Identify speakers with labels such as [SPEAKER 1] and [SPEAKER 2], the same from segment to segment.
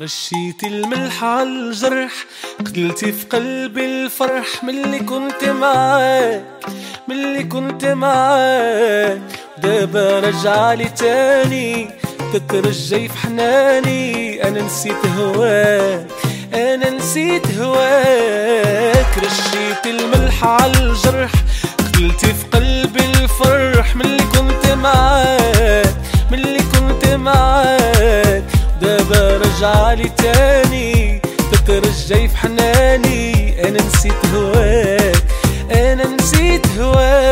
[SPEAKER 1] رشيتي الملح عالجرح قتلتي في قلبي الفرح ملي كنت معاك ملي كنت معاك. دابا رجعلي تاني تترجي في حناني. أنا نسيت هواك أنا نسيت هواك. رشيت الملح عالجرح قتلتي في قلبي الفرح ملي رجعلي تاني. تترجي في حناني. أنا نسيت هواك. أنا نسيت هواك.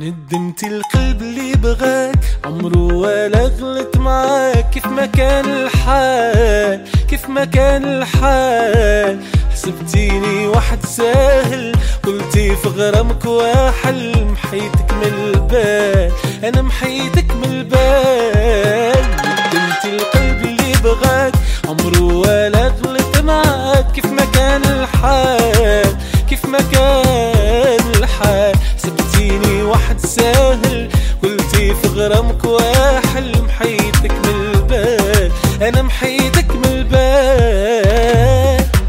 [SPEAKER 1] ندمت القلب اللي بغاك. عمره ولا غلط معاك. كيف ما كان الحال كيف ما كان الحال. حسبتيني واحد ساهل قلتي في غرامك واحل. محيتك من البال أنا محيتك من البال. ندمت القلب اللي بغاك. عمره أنا محيتك من البال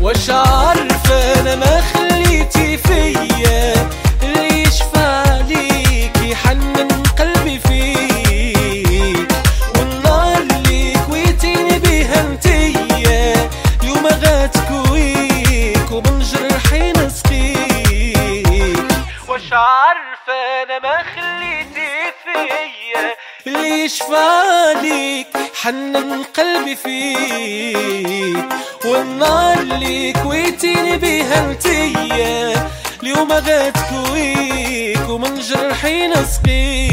[SPEAKER 1] واش عارفه أنا ما خليتي فيا. اللي يشفع ليك يحنن قلبي فيك. والنار اللي كويتيني بيها انتيا اليوم غاتكويك ومن جرحي نسقيك. واش عارفه أنا ما خليتي فيا. اللي يشفع ليك حنن قلبي فيك والنار اللي كويتيني بيها انتيا اليوم غاتكويك ومن جرحي نسقيك.